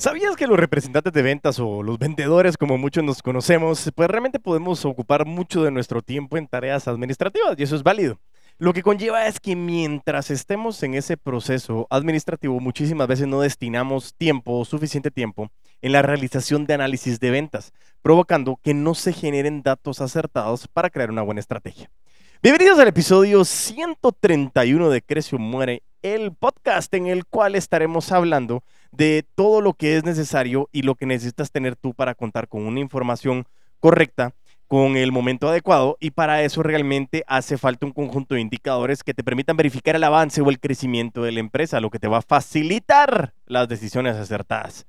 ¿Sabías que los representantes de ventas o los vendedores, como muchos nos conocemos, pues realmente podemos ocupar mucho de nuestro tiempo en tareas administrativas y eso es válido? Lo que conlleva es que mientras estemos en ese proceso administrativo, muchísimas veces no destinamos tiempo, suficiente tiempo, en la realización de análisis de ventas, provocando que no se generen datos acertados para crear una buena estrategia. Bienvenidos al episodio 131 de Crecio Muere, el podcast en el cual estaremos hablando de todo lo que es necesario y lo que necesitas tener tú para contar con una información correcta, con el momento adecuado y para eso realmente hace falta un conjunto de indicadores que te permitan verificar el avance o el crecimiento de la empresa, lo que te va a facilitar las decisiones acertadas.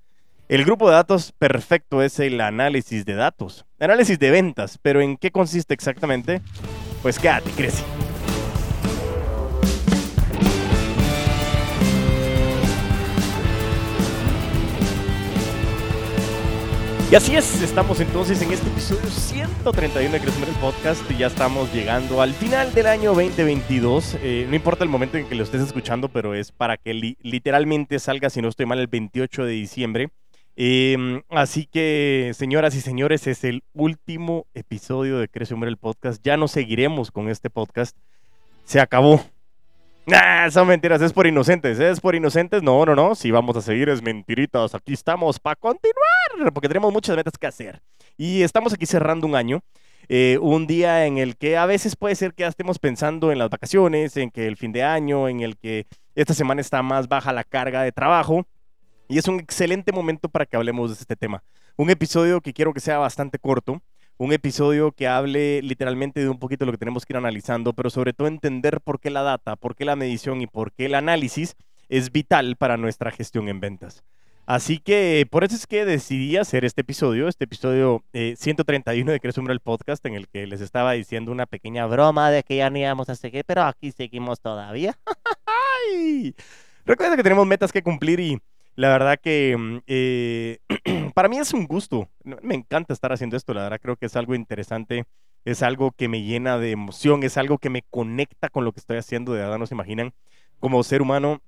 El grupo de datos perfecto es el análisis de datos, análisis de ventas, pero ¿en qué consiste exactamente? Pues quédate, crece. Y así es, estamos entonces en este episodio 131 de Crecer el Podcast y ya estamos llegando al final del año 2022. Eh, no importa el momento en que lo estés escuchando, pero es para que literalmente salga, si no estoy mal, el 28 de diciembre. Em, así que, señoras y señores, es el último episodio de Crece Hombre el Podcast. Ya no seguiremos con este podcast. Se acabó. Nah, son mentiras, es por inocentes, es por inocentes. No, no, no. Si vamos a seguir, es mentiritas. Aquí estamos para continuar, porque tenemos muchas metas que hacer. Y estamos aquí cerrando un año. Eh, un día en el que a veces puede ser que ya estemos pensando en las vacaciones, en que el fin de año, en el que esta semana está más baja la carga de trabajo. Y es un excelente momento para que hablemos de este tema. Un episodio que quiero que sea bastante corto un episodio que hable literalmente de un poquito lo que tenemos que ir analizando, pero sobre todo entender por qué la data, por qué la medición y por qué el análisis es vital para nuestra gestión en ventas. Así que por eso es que decidí hacer este episodio, este episodio 131 eh, de Crecer el Podcast, en el que les estaba diciendo una pequeña broma de que ya no íbamos a seguir, pero aquí seguimos todavía. Recuerda que tenemos metas que cumplir y la verdad que mm, eh, para mí es un gusto. Me encanta estar haciendo esto. La verdad creo que es algo interesante. Es algo que me llena de emoción. Es algo que me conecta con lo que estoy haciendo. De verdad no se imaginan. Como ser humano,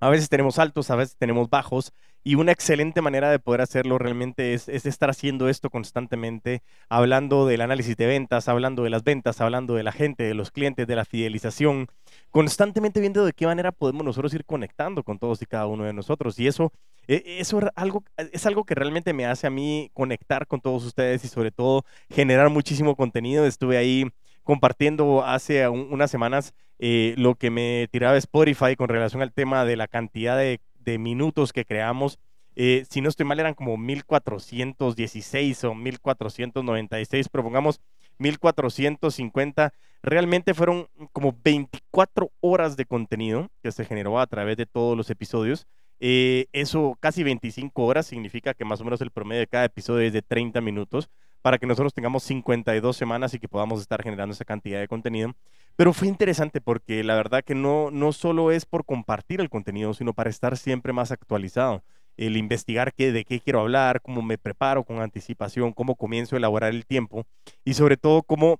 a veces tenemos altos, a veces tenemos bajos. Y una excelente manera de poder hacerlo realmente es, estar haciendo esto constantemente, hablando del análisis de ventas, hablando de las ventas, hablando de la gente, de los clientes, de la fidelización, constantemente viendo de qué manera podemos nosotros ir conectando con todos y cada uno de nosotros. Y eso, e, eso es, algo, es algo que realmente me hace a mí conectar con todos ustedes y sobre todo generar muchísimo contenido. Estuve ahí compartiendo hace unas semanas eh, lo que me tiraba Spotify con relación al tema de la cantidad de de minutos que creamos. Eh, si no estoy mal, eran como 1416 o 1496, pero pongamos 1450. Realmente fueron como 24 horas de contenido que se generó a través de todos los episodios. Eh, eso casi 25 horas significa que más o menos el promedio de cada episodio es de 30 minutos para que nosotros tengamos 52 semanas y que podamos estar generando esa cantidad de contenido. Pero fue interesante porque la verdad que no, no solo es por compartir el contenido, sino para estar siempre más actualizado. El investigar qué, de qué quiero hablar, cómo me preparo con anticipación, cómo comienzo a elaborar el tiempo y sobre todo cómo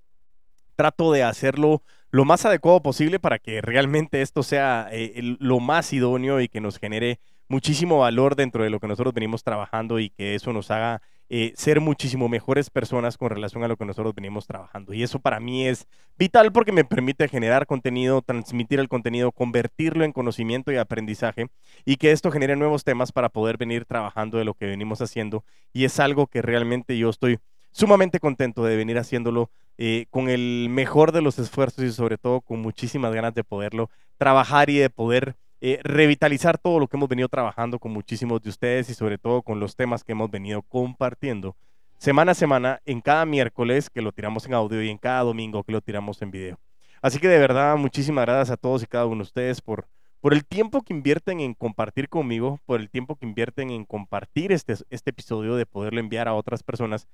trato de hacerlo lo más adecuado posible para que realmente esto sea eh, lo más idóneo y que nos genere muchísimo valor dentro de lo que nosotros venimos trabajando y que eso nos haga eh, ser muchísimo mejores personas con relación a lo que nosotros venimos trabajando. Y eso para mí es vital porque me permite generar contenido, transmitir el contenido, convertirlo en conocimiento y aprendizaje y que esto genere nuevos temas para poder venir trabajando de lo que venimos haciendo. Y es algo que realmente yo estoy sumamente contento de venir haciéndolo eh, con el mejor de los esfuerzos y sobre todo con muchísimas ganas de poderlo trabajar y de poder eh, revitalizar todo lo que hemos venido trabajando con muchísimos de ustedes y sobre todo con los temas que hemos venido compartiendo semana a semana en cada miércoles que lo tiramos en audio y en cada domingo que lo tiramos en video. Así que de verdad, muchísimas gracias a todos y cada uno de ustedes por, por el tiempo que invierten en compartir conmigo, por el tiempo que invierten en compartir este, este episodio, de poderlo enviar a otras personas.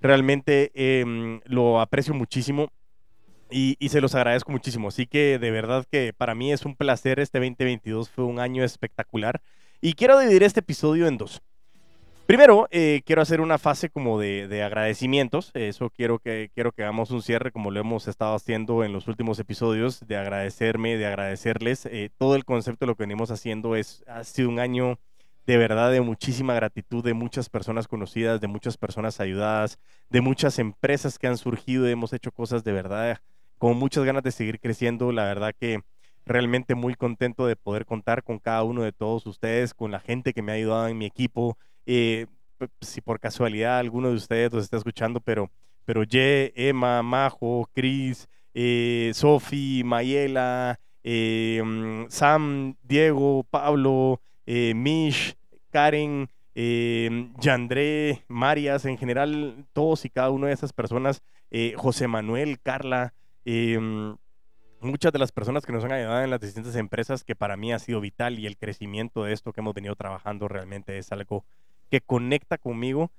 Realmente em, lo aprecio muchísimo y, se los agradezco muchísimo. Así que de verdad que para mí es un placer. Este 2022 fue un año espectacular. Y quiero dividir este episodio en dos. Primero, eh, quiero hacer una fase como de, agradecimientos. Eso quiero que, quiero que hagamos un cierre como lo hemos estado haciendo en los últimos episodios, de agradecerme, de agradecerles. Eh, todo el concepto de lo que venimos haciendo es, ha sido un año de verdad de muchísima gratitud de muchas personas conocidas, de muchas personas ayudadas, de muchas empresas que han surgido hemos hecho cosas de verdad con muchas ganas de seguir creciendo. La verdad que realmente muy contento de poder contar con cada uno de todos ustedes, con la gente que me ha ayudado en mi equipo. Eh, si por casualidad alguno de ustedes los está escuchando, pero, pero Ye, Emma, Majo, Cris, eh, Sofi, Mayela, eh, mm, Sam, Diego, Pablo, eh, Mish, Karen, Yandré, Marias, en general, todos y cada una de esas personas, José Manuel, Carla, mm, muchas de las personas que nos han ayudado en las distintas empresas, que para mí ha sido vital y el crecimiento de esto que hemos venido trabajando realmente es algo que conecta conmigo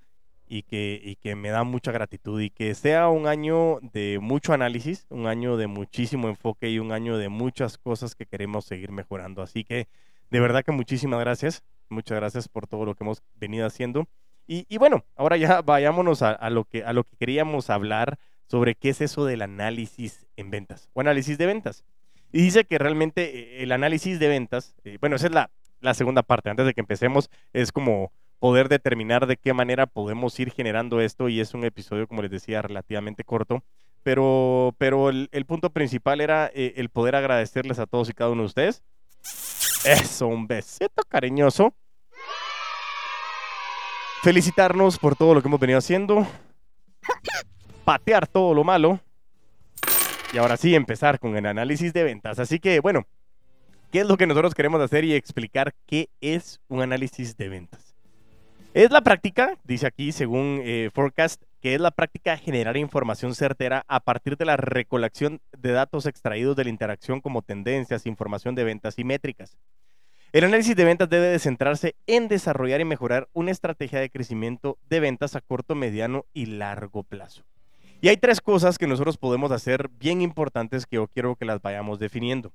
y que, y que me da mucha gratitud y que sea un año de mucho análisis, un año de muchísimo enfoque y un año de muchas cosas que queremos seguir mejorando. Así que de verdad que muchísimas gracias, muchas gracias por todo lo que hemos venido haciendo. Y, y bueno, ahora ya vayámonos a, a, lo que, a lo que queríamos hablar sobre qué es eso del análisis en ventas o análisis de ventas. Y dice que realmente eh, el análisis de ventas, eh, bueno, esa es la, segunda parte, antes de que empecemos, es como poder determinar de qué manera podemos ir generando esto y es un episodio, como les decía, relativamente corto, pero, pero el, el punto principal era eh, el poder agradecerles a todos y cada uno de ustedes. Eso, un besito cariñoso. Felicitarnos por todo lo que hemos venido haciendo. Patear todo lo malo. Y ahora sí, empezar con el análisis de ventas. Así que, bueno, ¿qué es lo que nosotros queremos hacer y explicar qué es un análisis de ventas? Es la práctica, dice aquí según eh, Forecast, que es la práctica de generar información certera a partir de la recolección de datos extraídos de la interacción como tendencias, información de ventas y métricas. El análisis de ventas debe de centrarse en desarrollar y mejorar una estrategia de crecimiento de ventas a corto, mediano y largo plazo. Y hay tres cosas que nosotros podemos hacer bien importantes que yo quiero que las vayamos definiendo.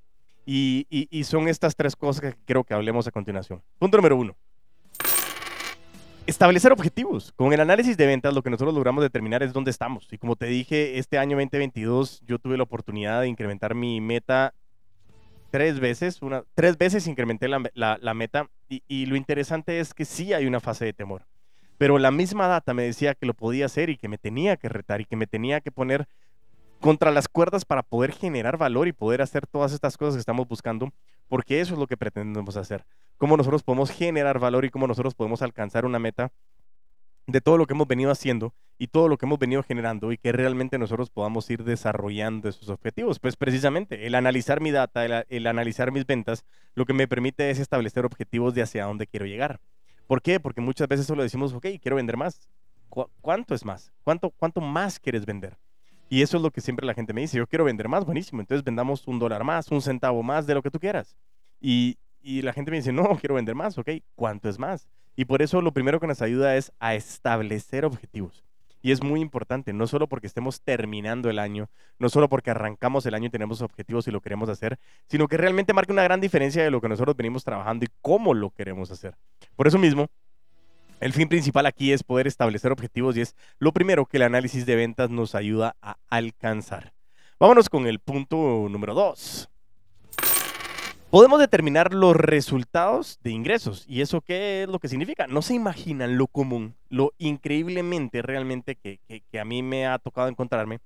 Y, y, y son estas tres cosas que quiero que hablemos a continuación. Punto número uno establecer objetivos. Con el análisis de ventas lo que nosotros logramos determinar es dónde estamos. Y como te dije, este año 2022 yo tuve la oportunidad de incrementar mi meta tres veces. Una, tres veces incrementé la, la, la meta y, y, lo interesante es que sí hay una fase de temor. Pero la misma data me decía que lo podía hacer y que me tenía que retar y que me tenía que poner contra las cuerdas para poder generar valor y poder hacer todas estas cosas que estamos buscando, porque eso es lo que pretendemos hacer. Cómo nosotros podemos generar valor y cómo nosotros podemos alcanzar una meta de todo lo que hemos venido haciendo y todo lo que hemos venido generando y que realmente nosotros podamos ir desarrollando esos objetivos. Pues precisamente el analizar mi data, el, analizar mis ventas, lo que me permite es establecer objetivos de hacia dónde quiero llegar. ¿Por qué? Porque muchas veces solo decimos, ok, quiero vender más. ¿Cu ¿Cuánto es más? ¿Cuánto, ¿Cuánto más quieres vender? Y eso es lo que siempre la gente me dice, yo quiero vender más, buenísimo, entonces vendamos un dólar más, un centavo más de lo que tú quieras. Y, y la gente me dice, no, quiero vender más, ok, ¿cuánto es más? Y por eso lo primero que nos ayuda es a establecer objetivos. Y es muy importante, no solo porque estemos terminando el año, no solo porque arrancamos el año y tenemos objetivos y lo queremos hacer, sino que realmente marca una gran diferencia de lo que nosotros venimos trabajando y cómo lo queremos hacer. Por eso mismo, el fin principal aquí es poder establecer objetivos y es lo primero que el análisis de ventas nos ayuda a alcanzar. Vámonos con el punto número dos. Podemos determinar los resultados de ingresos. ¿Y eso qué es lo que significa? No se imaginan lo común, lo increíblemente realmente que, que, que a mí me ha tocado encontrarme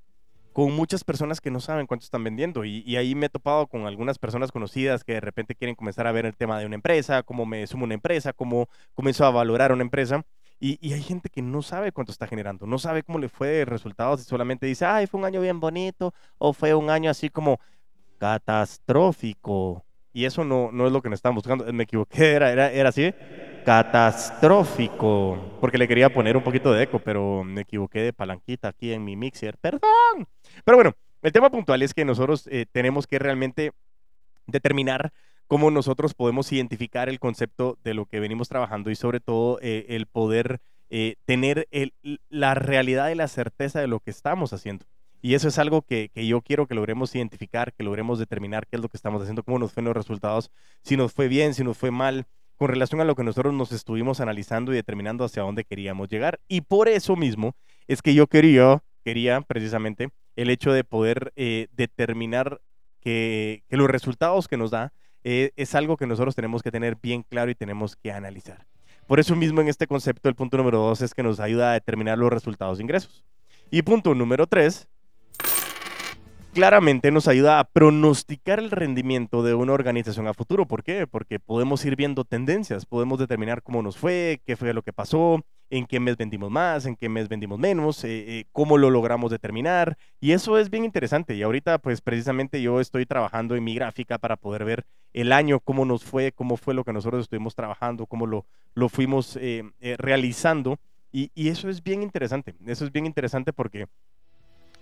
con muchas personas que no saben cuánto están vendiendo. Y, y, ahí me he topado con algunas personas conocidas que de repente quieren comenzar a ver el tema de una empresa, cómo me sumo una empresa, cómo comienzo a valorar una empresa. Y, y, hay gente que no sabe cuánto está generando, no sabe cómo le fue de resultados y solamente dice, ay, fue un año bien bonito o fue un año así como catastrófico. Y eso no, no es lo que nos estamos buscando. Me equivoqué, era, era, era así catastrófico, porque le quería poner un poquito de eco, pero me equivoqué de palanquita aquí en mi mixer, perdón. Pero bueno, el tema puntual es que nosotros eh, tenemos que realmente determinar cómo nosotros podemos identificar el concepto de lo que venimos trabajando y sobre todo eh, el poder eh, tener la realidad y la certeza de lo que estamos haciendo. Y eso es algo que, que, yo quiero que logremos identificar, que logremos determinar qué es lo que estamos haciendo, cómo nos fueron los resultados, si nos fue bien, si nos fue mal, con relación a lo que nosotros nos estuvimos analizando y determinando hacia dónde queríamos llegar. Y por eso mismo es que yo quería, quería precisamente el hecho de poder eh, determinar que, que, los resultados que nos da eh, es algo que nosotros tenemos que tener bien claro y tenemos que analizar. Por eso mismo en este concepto el punto número dos es que nos ayuda a determinar los resultados de ingresos. Y punto número tres, claramente nos ayuda a pronosticar el rendimiento de una organización a futuro. ¿Por qué? Porque podemos ir viendo tendencias, podemos determinar cómo nos fue, qué fue lo que pasó, en qué mes vendimos más, en qué mes vendimos menos, eh, eh, cómo lo logramos determinar. Y eso es bien interesante. Y ahorita, pues precisamente yo estoy trabajando en mi gráfica para poder ver el año, cómo nos fue, cómo fue lo que nosotros estuvimos trabajando, cómo lo, lo fuimos eh, realizando. Y, y eso es bien interesante. Eso es bien interesante porque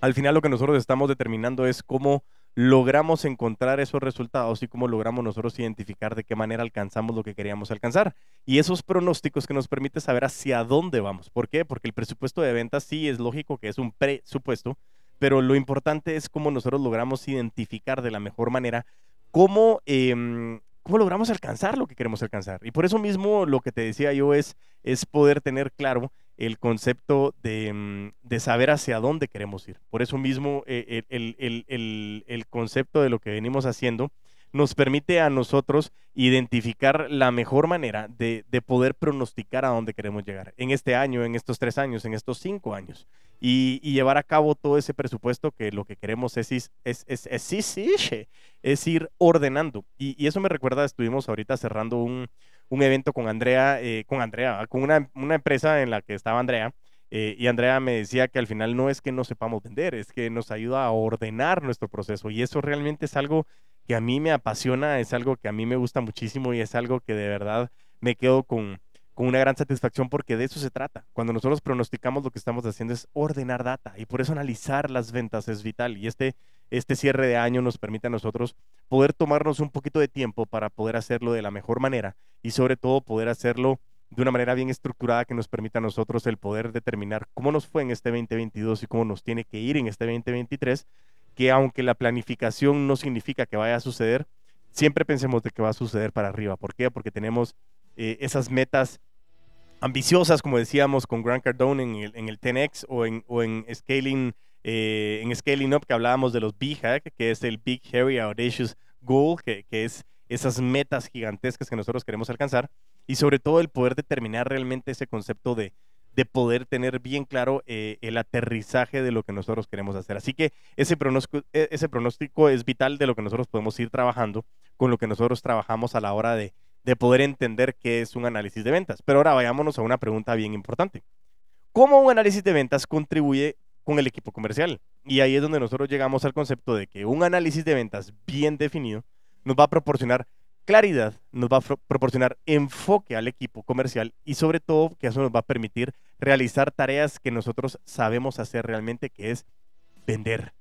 al final lo que nosotros estamos determinando es cómo logramos encontrar esos resultados y cómo logramos nosotros identificar de qué manera alcanzamos lo que queríamos alcanzar. Y esos pronósticos que nos permite saber hacia dónde vamos. ¿Por qué? Porque el presupuesto de ventas sí es lógico que es un presupuesto, pero lo importante es cómo nosotros logramos identificar de la mejor manera cómo, em, cómo logramos alcanzar lo que queremos alcanzar. Y por eso mismo lo que te decía yo es, es poder tener claro el concepto mm, de, saber hacia dónde queremos ir. Por eso mismo eh, el, concepto de lo que venimos haciendo nos permite a nosotros identificar la mejor manera de, poder pronosticar a dónde queremos llegar en este año, en estos tres años, en estos cinco años. Y, llevar a cabo todo ese presupuesto que lo que queremos es, es, es, es, es ir ordenando. Y, y, eso me recuerda, estuvimos ahorita cerrando un, un evento con Andrea, eh, con Andrea, con una, una, empresa en la que estaba Andrea. Eh, y Andrea me decía que al final no es que no sepamos vender, es que nos ayuda a ordenar nuestro proceso. Y eso realmente es algo que a mí me apasiona, es algo que a mí me gusta muchísimo y es algo que de verdad me quedo con, con una gran satisfacción porque de eso se trata. Cuando nosotros pronosticamos lo que estamos haciendo es ordenar data y por eso analizar las ventas es vital. Y este, este cierre de año nos permite a nosotros poder tomarnos un poquito de tiempo para poder hacerlo de la mejor manera y sobre todo poder hacerlo de una manera bien estructurada que nos permita a nosotros el poder determinar cómo nos fue en este 2022 y cómo nos tiene que ir en este 2023, que aunque la planificación no significa que vaya a suceder, siempre pensemos de que va a suceder para arriba. ¿Por qué? Porque tenemos eh, esas metas ambiciosas, como decíamos con Grant Cardone en el, en el 10X o en, o en Scaling eh, en Scaling Up que hablábamos de los BHAG, que es el Big Hairy Audacious Goal, que, que, es esas metas gigantescas que nosotros queremos alcanzar, y sobre todo el poder determinar realmente ese concepto de, de poder tener bien claro eh, el aterrizaje de lo que nosotros queremos hacer. Así que ese pronóstico, e, ese pronóstico es vital de lo que nosotros podemos ir trabajando con lo que nosotros trabajamos a la hora de, de poder entender qué es un análisis de ventas. Pero ahora vayámonos a una pregunta bien importante. ¿Cómo un análisis de ventas contribuye con el equipo comercial? Y ahí es donde nosotros llegamos al concepto de que un análisis de ventas bien definido nos va a proporcionar claridad, nos va a proporcionar enfoque al equipo comercial y sobre todo que eso nos va a permitir realizar tareas que nosotros sabemos hacer realmente, que es vender.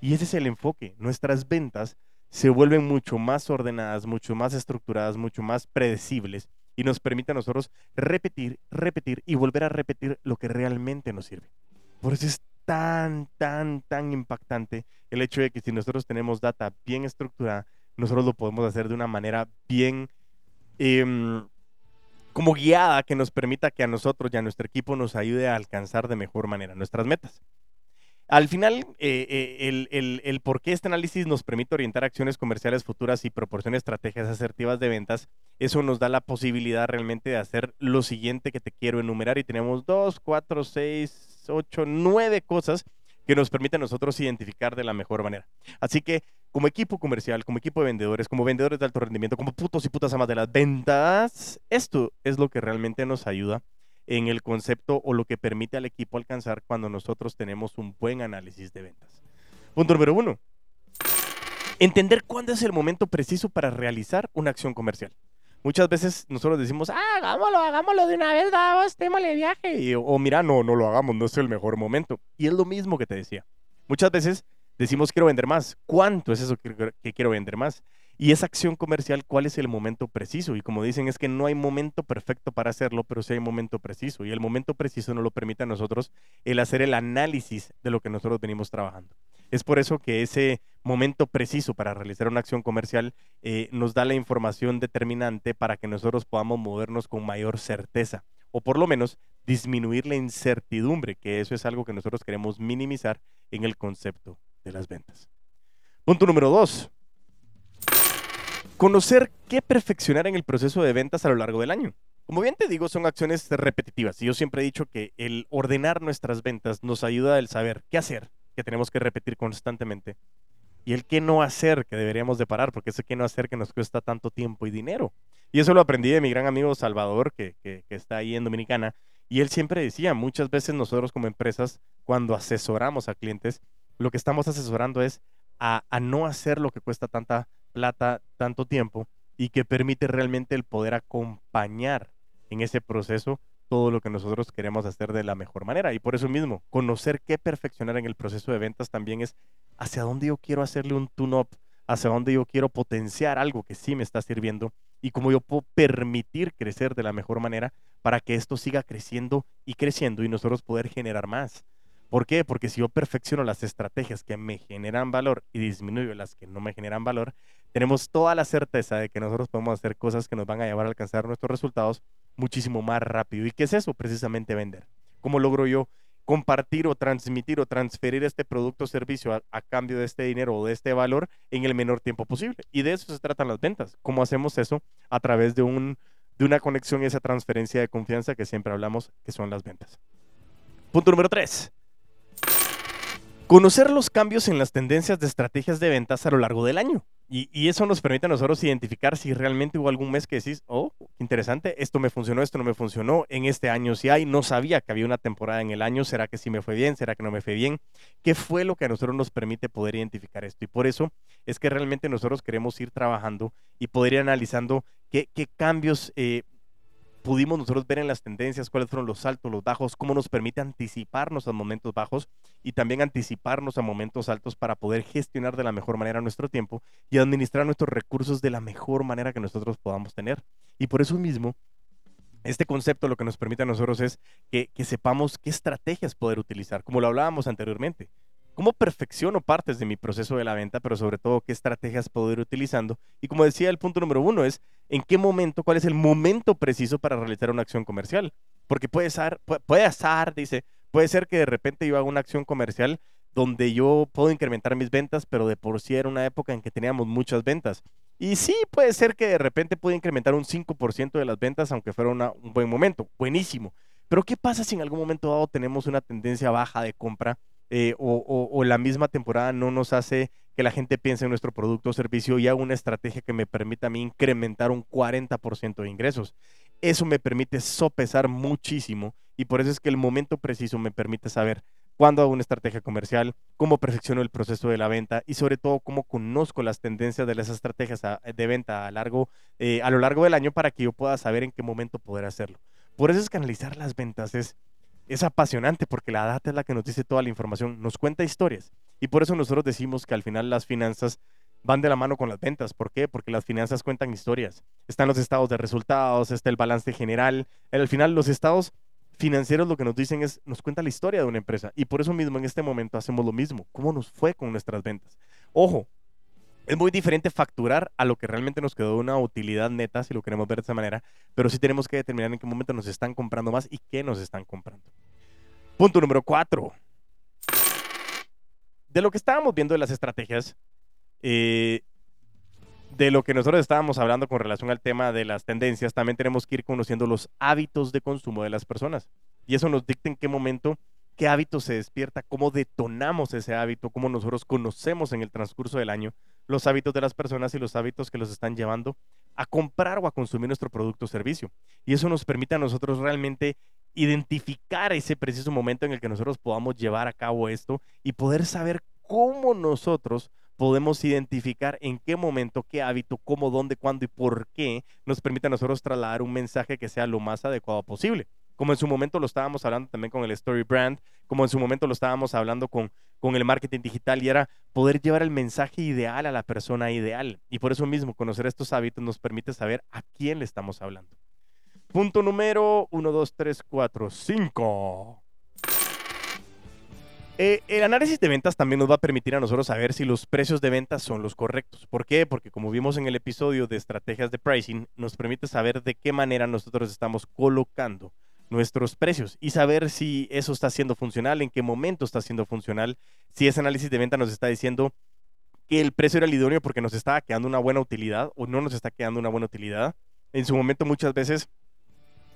Y ese es el enfoque. Nuestras ventas se vuelven mucho más ordenadas, mucho más estructuradas, mucho más predecibles y nos permite a nosotros repetir, repetir y volver a repetir lo que realmente nos sirve. Por eso es tan, tan, tan impactante el hecho de que si nosotros tenemos data bien estructurada, nosotros lo podemos hacer de una manera bien em, como guiada que nos permita que a nosotros y a nuestro equipo nos ayude a alcanzar de mejor manera nuestras metas. Al final, eh, eh, el, por qué este análisis nos permite orientar acciones comerciales futuras y proporciona estrategias asertivas de ventas, eso nos da la posibilidad realmente de hacer lo siguiente que te quiero enumerar y tenemos dos, cuatro, seis, ocho, nueve cosas que nos permiten nosotros identificar de la mejor manera. Así que como equipo comercial, como equipo de vendedores, como vendedores de alto rendimiento, como putos y putas amas de las ventas, esto es lo que realmente nos ayuda en el concepto o lo que permite al equipo alcanzar cuando nosotros tenemos un buen análisis de ventas. Punto número uno. Entender cuándo es el momento preciso para realizar una acción comercial. Muchas veces nosotros decimos, ah, hagámoslo, hagámoslo de una vez, vamos, démosle viaje. o mira, no, no lo hagamos, no es el mejor momento. Y es lo mismo que te decía. Muchas veces decimos quiero vender más. ¿Cuánto es eso que quiero vender más? Y esa acción comercial, ¿cuál es el momento preciso? Y como dicen, es que no hay momento perfecto para hacerlo, pero sí hay momento preciso. Y el momento preciso nos lo permite a nosotros el hacer el análisis de lo que nosotros venimos trabajando. Es por eso que ese momento preciso para realizar una acción comercial eh, nos da la información determinante para que nosotros podamos movernos con mayor certeza o por lo menos disminuir la incertidumbre, que eso es algo que nosotros queremos minimizar en el concepto de las ventas. Punto número dos, conocer qué perfeccionar en el proceso de ventas a lo largo del año. Como bien te digo, son acciones repetitivas. Y yo siempre he dicho que el ordenar nuestras ventas nos ayuda el saber qué hacer, que tenemos que repetir constantemente, y el qué no hacer, que deberíamos de parar, porque ese qué no hacer que nos cuesta tanto tiempo y dinero. Y eso lo aprendí de mi gran amigo Salvador, que, que, está ahí en Dominicana, y él siempre decía, muchas veces nosotros como empresas, cuando asesoramos a clientes, lo que estamos asesorando es a, a no hacer lo que cuesta tanta plata, tanto tiempo, y que permite realmente el poder acompañar en ese proceso todo lo que nosotros queremos hacer de la mejor manera. Y por eso mismo, conocer qué perfeccionar en el proceso de ventas también es hacia dónde yo quiero hacerle un tune-up, hacia dónde yo quiero potenciar algo que sí me está sirviendo y cómo yo puedo permitir crecer de la mejor manera para que esto siga creciendo y creciendo y nosotros poder generar más. ¿Por qué? Porque si yo perfecciono las estrategias que me generan valor y disminuyo las que no me generan valor, tenemos toda la certeza de que nosotros podemos hacer cosas que nos van a llevar a alcanzar nuestros resultados muchísimo más rápido. ¿Y qué es eso? Precisamente vender. ¿Cómo logro yo compartir o transmitir o transferir este producto o servicio a, cambio de este dinero o de este valor en el menor tiempo posible? Y de eso se tratan las ventas. ¿Cómo hacemos eso? A través de, un, de una conexión y esa transferencia de confianza que siempre hablamos, que son las ventas. Punto número tres. Conocer los cambios en las tendencias de estrategias de ventas a lo largo del año. Y, eso nos permite a nosotros identificar si realmente hubo algún mes que decís, oh, interesante, esto me funcionó, esto no me funcionó, en este año sí hay, no sabía que había una temporada en el año, ¿será que sí me fue bien? ¿Será que no me fue bien? ¿Qué fue lo que a nosotros nos permite poder identificar esto? Y por eso es que realmente nosotros queremos ir trabajando y poder ir analizando qué, qué cambios eh, pudimos nosotros ver en las tendencias cuáles fueron los altos, los bajos, cómo nos permite anticiparnos a momentos bajos y también anticiparnos a momentos altos para poder gestionar de la mejor manera nuestro tiempo y administrar nuestros recursos de la mejor manera que nosotros podamos tener. Y por eso mismo, este concepto lo que nos permite a nosotros es que, sepamos qué estrategias poder utilizar, como lo hablábamos anteriormente cómo perfecciono partes de mi proceso de la venta, pero sobre todo qué estrategias puedo ir utilizando. Y como decía, el punto número uno es en qué momento, cuál es el momento preciso para realizar una acción comercial. Porque puede ser, puede, ser, dice, puede ser que de repente yo haga una acción comercial donde yo puedo incrementar mis ventas, pero de por sí era una época en que teníamos muchas ventas. Y sí, puede ser que de repente pueda incrementar un 5% de las ventas, aunque fuera un buen momento. Buenísimo. Pero ¿qué pasa si en algún momento dado tenemos una tendencia baja de compra eh, o, la misma temporada no nos hace que la gente piense en nuestro producto o servicio y haga una estrategia que me permita a mí incrementar un 40% de ingresos. Eso me permite sopesar muchísimo y por eso es que el momento preciso me permite saber cuándo hago una estrategia comercial, cómo perfecciono el proceso de la venta y sobre todo cómo conozco las tendencias de las estrategias de venta a, largo, eh, a lo largo del año para que yo pueda saber en qué momento poder hacerlo. Por eso es que analizar las ventas es es apasionante porque la data es la que nos dice toda la información, nos cuenta historias. Y por eso nosotros decimos que al final las finanzas van de la mano con las ventas. ¿Por qué? Porque las finanzas cuentan historias. Están los estados de resultados, está el balance general. Al final los estados financieros lo que nos dicen es, nos cuenta la historia de una empresa. Y por eso mismo en este momento hacemos lo mismo. ¿Cómo nos fue con nuestras ventas? Ojo, es muy diferente facturar a lo que realmente nos quedó una utilidad neta, si lo queremos ver de esa manera, pero sí tenemos que determinar en qué momento nos están comprando más y qué nos están comprando. Punto número cuatro. De lo que estábamos viendo de las estrategias, eh, de lo que nosotros estábamos hablando con relación al tema de las tendencias, también tenemos que ir conociendo los hábitos de consumo de las personas. Y eso nos dicta en qué momento qué hábito se despierta, cómo detonamos ese hábito, cómo nosotros conocemos en el transcurso del año los hábitos de las personas y los hábitos que los están llevando a comprar o a consumir nuestro producto o servicio. Y eso nos permite a nosotros realmente identificar ese preciso momento en el que nosotros podamos llevar a cabo esto y poder saber cómo nosotros podemos identificar en qué momento, qué hábito, cómo, dónde, cuándo y por qué nos permite a nosotros trasladar un mensaje que sea lo más adecuado posible como en su momento lo estábamos hablando también con el Story Brand, como en su momento lo estábamos hablando con, con el marketing digital y era poder llevar el mensaje ideal a la persona ideal. Y por eso mismo, conocer estos hábitos nos permite saber a quién le estamos hablando. Punto número 1, 2, 3, 4, 5. el análisis de ventas también nos va a permitir a nosotros saber si los precios de ventas son los correctos. ¿Por qué? Porque como vimos en el episodio de estrategias de pricing, nos permite saber de qué manera nosotros estamos colocando nuestros precios y saber si eso está siendo funcional, en qué momento está siendo funcional, si ese análisis de venta nos está diciendo que el precio era el idóneo porque nos estaba quedando una buena utilidad o no nos está quedando una buena utilidad. En su momento muchas veces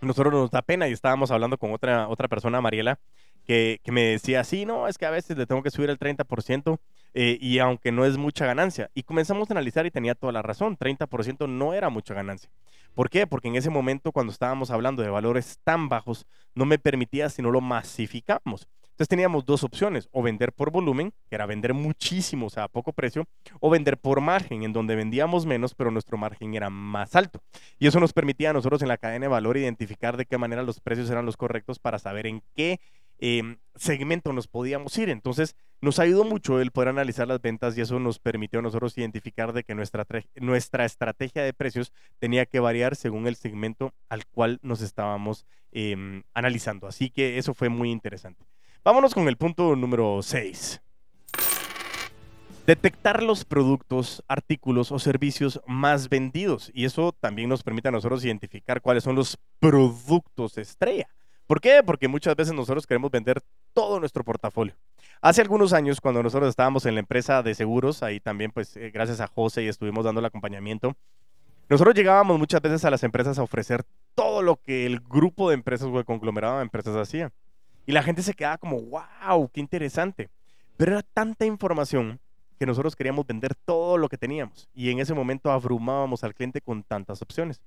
nosotros nos da pena y estábamos hablando con otra, otra persona, Mariela, que, que me decía, sí, no, es que a veces le tengo que subir el 30% eh, y aunque no es mucha ganancia. Y comenzamos a analizar y tenía toda la razón, 30% no era mucha ganancia. ¿Por qué? Porque en ese momento cuando estábamos hablando de valores tan bajos, no me permitía si no lo masificamos. Entonces teníamos dos opciones, o vender por volumen, que era vender muchísimo, o sea, a poco precio, o vender por margen, en donde vendíamos menos, pero nuestro margen era más alto. Y eso nos permitía a nosotros en la cadena de valor identificar de qué manera los precios eran los correctos para saber en qué Em, segmento nos podíamos ir. Entonces, nos ayudó mucho el poder analizar las ventas y eso nos permitió a nosotros identificar de que nuestra, nuestra estrategia de precios tenía que variar según el segmento al cual nos estábamos em, analizando. Así que eso fue muy interesante. Vámonos con el punto número 6. Detectar los productos, artículos o servicios más vendidos. Y eso también nos permite a nosotros identificar cuáles son los productos estrella. ¿Por qué? Porque muchas veces nosotros queremos vender todo nuestro portafolio. Hace algunos años, cuando nosotros estábamos en la empresa de seguros, ahí también, pues, eh, gracias a José y estuvimos dando el acompañamiento, nosotros llegábamos muchas veces a las empresas a ofrecer todo lo que el grupo de empresas o el conglomerado de empresas hacía. Y la gente se quedaba como, wow, qué interesante. Pero era tanta información que nosotros queríamos vender todo lo que teníamos. Y en ese momento abrumábamos al cliente con tantas opciones.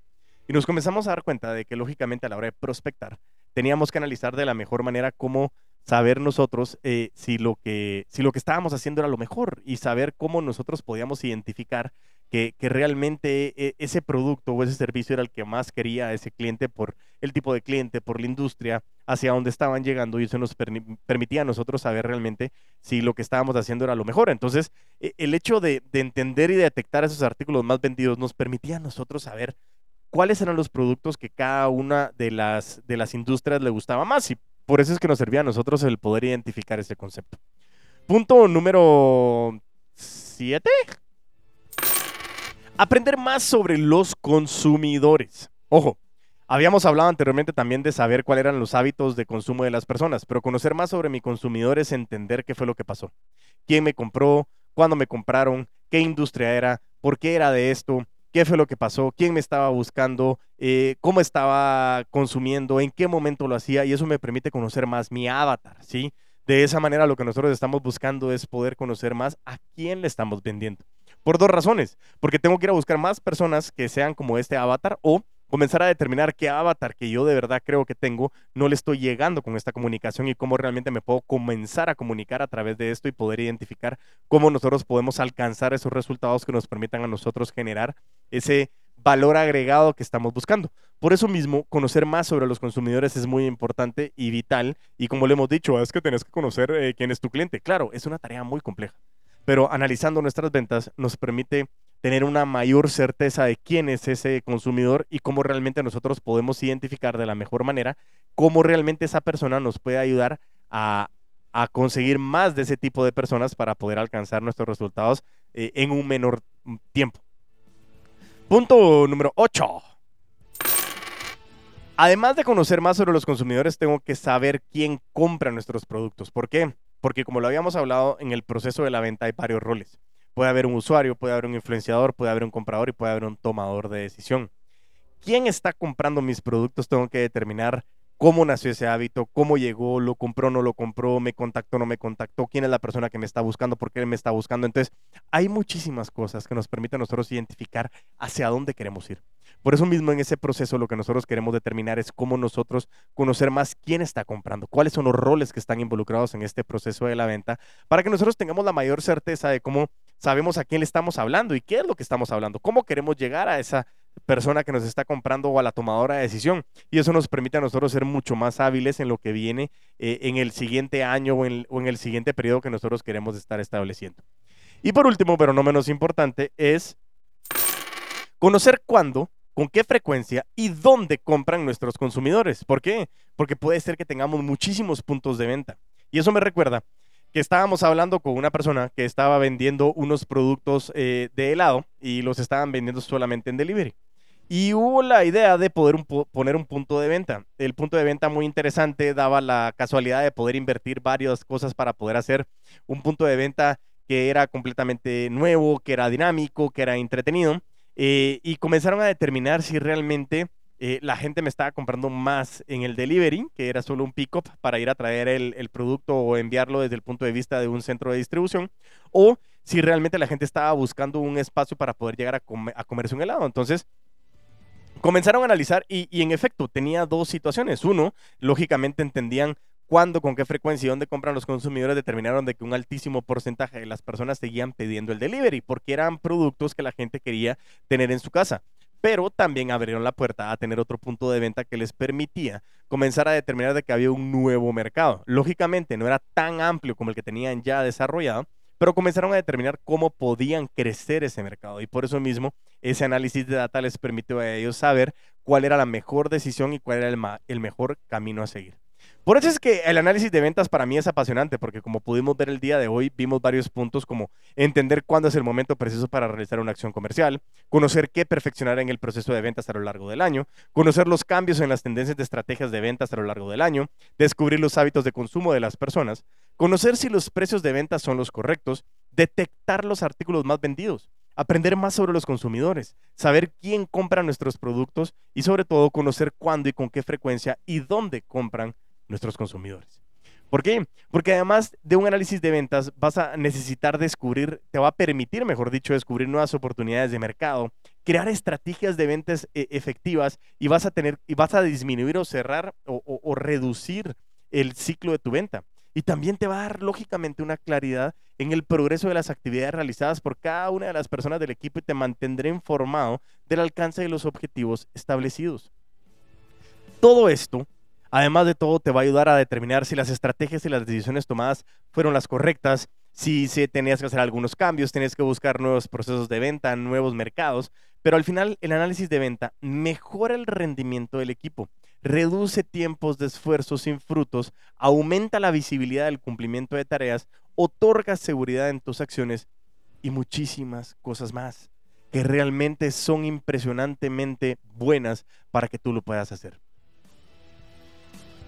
Y nos comenzamos a dar cuenta de que lógicamente a la hora de prospectar, teníamos que analizar de la mejor manera cómo saber nosotros eh, si, lo que, si lo que estábamos haciendo era lo mejor y saber cómo nosotros podíamos identificar que, que realmente eh, ese producto o ese servicio era el que más quería ese cliente por el tipo de cliente, por la industria, hacia dónde estaban llegando y eso nos permitía a nosotros saber realmente si lo que estábamos haciendo era lo mejor. Entonces, e, el hecho de, de entender y detectar esos artículos más vendidos nos permitía a nosotros saber cuáles eran los productos que cada una de las, de las industrias le gustaba más. Y por eso es que nos servía a nosotros el poder identificar ese concepto. Punto número 7. Aprender más sobre los consumidores. Ojo, habíamos hablado anteriormente también de saber cuáles eran los hábitos de consumo de las personas, pero conocer más sobre mi consumidor es entender qué fue lo que pasó. ¿Quién me compró? ¿Cuándo me compraron? ¿Qué industria era? ¿Por qué era de esto? Qué fue lo que pasó, quién me estaba buscando, eh, cómo estaba consumiendo, en qué momento lo hacía y eso me permite conocer más mi avatar, ¿sí? De esa manera lo que nosotros estamos buscando es poder conocer más a quién le estamos vendiendo. Por dos razones, porque tengo que ir a buscar más personas que sean como este avatar o comenzar a determinar qué avatar que yo de verdad creo que tengo no le estoy llegando con esta comunicación y cómo realmente me puedo comenzar a comunicar a través de esto y poder identificar cómo nosotros podemos alcanzar esos resultados que nos permitan a nosotros generar ese valor agregado que estamos buscando. Por eso mismo, conocer más sobre los consumidores es muy importante y vital. Y como le hemos dicho, es que tenés que conocer eh, quién es tu cliente. Claro, es una tarea muy compleja. Pero analizando nuestras ventas nos permite tener una mayor certeza de quién es ese consumidor y cómo realmente nosotros podemos identificar de la mejor manera cómo realmente esa persona nos puede ayudar a, conseguir más de ese tipo de personas para poder alcanzar nuestros resultados eh, en un menor tiempo. Punto número 8. Además de conocer más sobre los consumidores, tengo que saber quién compra nuestros productos. ¿Por qué? Porque como lo habíamos hablado, en el proceso de la venta hay varios roles. Puede haber un usuario, puede haber un influenciador, puede haber un comprador y puede haber un tomador de decisión. ¿Quién está comprando mis productos? Tengo que determinar cómo nació ese hábito, cómo llegó, lo compró, no lo compró, me contactó, no me contactó, quién es la persona que me está buscando, por qué me está buscando. Entonces, hay muchísimas cosas que nos permiten a nosotros identificar hacia dónde queremos ir. Por eso mismo en ese proceso lo que nosotros queremos determinar es cómo nosotros conocer más quién está comprando, cuáles son los roles que están involucrados en este proceso de la venta, para que nosotros tengamos la mayor certeza de cómo sabemos a quién le estamos hablando y qué es lo que estamos hablando, cómo queremos llegar a esa persona que nos está comprando o a la tomadora de decisión. Y eso nos permite a nosotros ser mucho más hábiles en lo que viene eh, en el siguiente año o en, o en el siguiente periodo que nosotros queremos estar estableciendo. Y por último, pero no menos importante, es conocer cuándo con qué frecuencia y dónde compran nuestros consumidores. ¿Por qué? Porque puede ser que tengamos muchísimos puntos de venta. Y eso me recuerda que estábamos hablando con una persona que estaba vendiendo unos productos eh, de helado y los estaban vendiendo solamente en delivery. Y hubo la idea de poder poner un punto de venta. El punto de venta muy interesante daba la casualidad de poder invertir varias cosas para poder hacer un punto de venta que era completamente nuevo, que era dinámico, que era entretenido eh, y comenzaron a determinar si realmente eh, la gente me estaba comprando más en el delivery, que era solo un pick-up para ir a traer el, producto o enviarlo desde el punto de vista de un centro de distribución, o si realmente la gente estaba buscando un espacio para poder llegar a, a comerse un helado. Entonces, comenzaron a analizar y, y, en efecto tenía dos situaciones. Uno, lógicamente entendían cuándo, con qué frecuencia y dónde compran los consumidores, determinaron de que un altísimo porcentaje de las personas seguían pidiendo el delivery porque eran productos que la gente quería tener en su casa pero también abrieron la puerta a tener otro punto de venta que les permitía comenzar a determinar de que había un nuevo mercado. Lógicamente no era tan amplio como el que tenían ya desarrollado, pero comenzaron a determinar cómo podían crecer ese mercado y por eso mismo ese análisis de data les permitió a ellos saber cuál era la mejor decisión y cuál era el, el mejor camino a seguir. Por eso es que el análisis de ventas para mí es apasionante, porque como pudimos ver el día de hoy, vimos varios puntos como entender cuándo es el momento preciso para realizar una acción comercial, conocer qué perfeccionar en el proceso de ventas a lo largo del año, conocer los cambios en las tendencias de estrategias de ventas a lo largo del año, descubrir los hábitos de consumo de las personas, conocer si los precios de ventas son los correctos, detectar los artículos más vendidos, aprender más sobre los consumidores, saber quién compra nuestros productos y sobre todo conocer cuándo y con qué frecuencia y dónde compran nuestros consumidores. ¿Por qué? Porque además de un análisis de ventas vas a necesitar descubrir, te va a permitir, mejor dicho, descubrir nuevas oportunidades de mercado, crear estrategias de ventas eh, efectivas y vas a tener y vas a disminuir o cerrar o, reducir el ciclo de tu venta. Y también te va a dar lógicamente una claridad en el progreso de las actividades realizadas por cada una de las personas del equipo y te mantendré informado del alcance de los objetivos establecidos. Todo esto Además de todo, te va a ayudar a determinar si las estrategias y las decisiones tomadas fueron las correctas, si, si tenías que hacer algunos cambios, tenías que buscar nuevos procesos de venta, nuevos mercados, pero al final el análisis de venta mejora el rendimiento del equipo, reduce tiempos de esfuerzo sin frutos, aumenta la visibilidad del cumplimiento de tareas, otorga seguridad en tus acciones y muchísimas cosas más que realmente son impresionantemente buenas para que tú lo puedas hacer.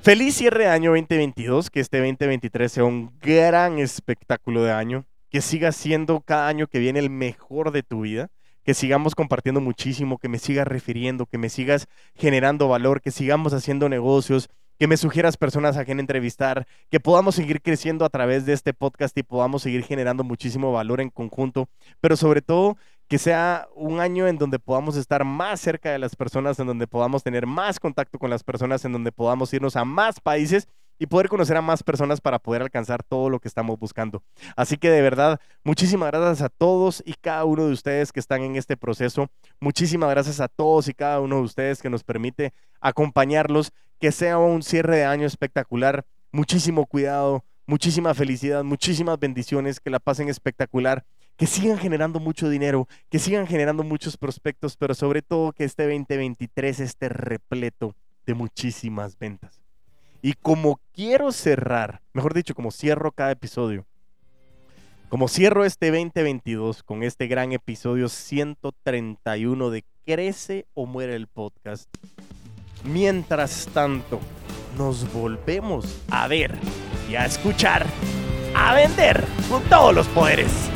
Feliz cierre de año 2022, que este 2023 sea un gran espectáculo de año, que siga siendo cada año que viene el mejor de tu vida, que sigamos compartiendo muchísimo, que me sigas refiriendo, que me sigas generando valor, que sigamos haciendo negocios, que me sugieras personas a quien entrevistar, que podamos seguir creciendo a través de este podcast y podamos seguir generando muchísimo valor en conjunto, pero sobre todo que sea un año en donde podamos estar más cerca de las personas, en donde podamos tener más contacto con las personas, en donde podamos irnos a más países y poder conocer a más personas para poder alcanzar todo lo que estamos buscando. Así que de verdad, muchísimas gracias a todos y cada uno de ustedes que están en este proceso. Muchísimas gracias a todos y cada uno de ustedes que nos permite acompañarlos. Que sea un cierre de año espectacular. Muchísimo cuidado, muchísima felicidad, muchísimas bendiciones, que la pasen espectacular que sigan generando mucho dinero, que sigan generando muchos prospectos, pero sobre todo que este 2023 esté repleto de muchísimas ventas. Y como quiero cerrar, mejor dicho, como cierro cada episodio, como cierro este 2022 con este gran episodio 131 de Crece o muere el podcast, mientras tanto nos volvemos a ver y a escuchar, a vender con todos los poderes.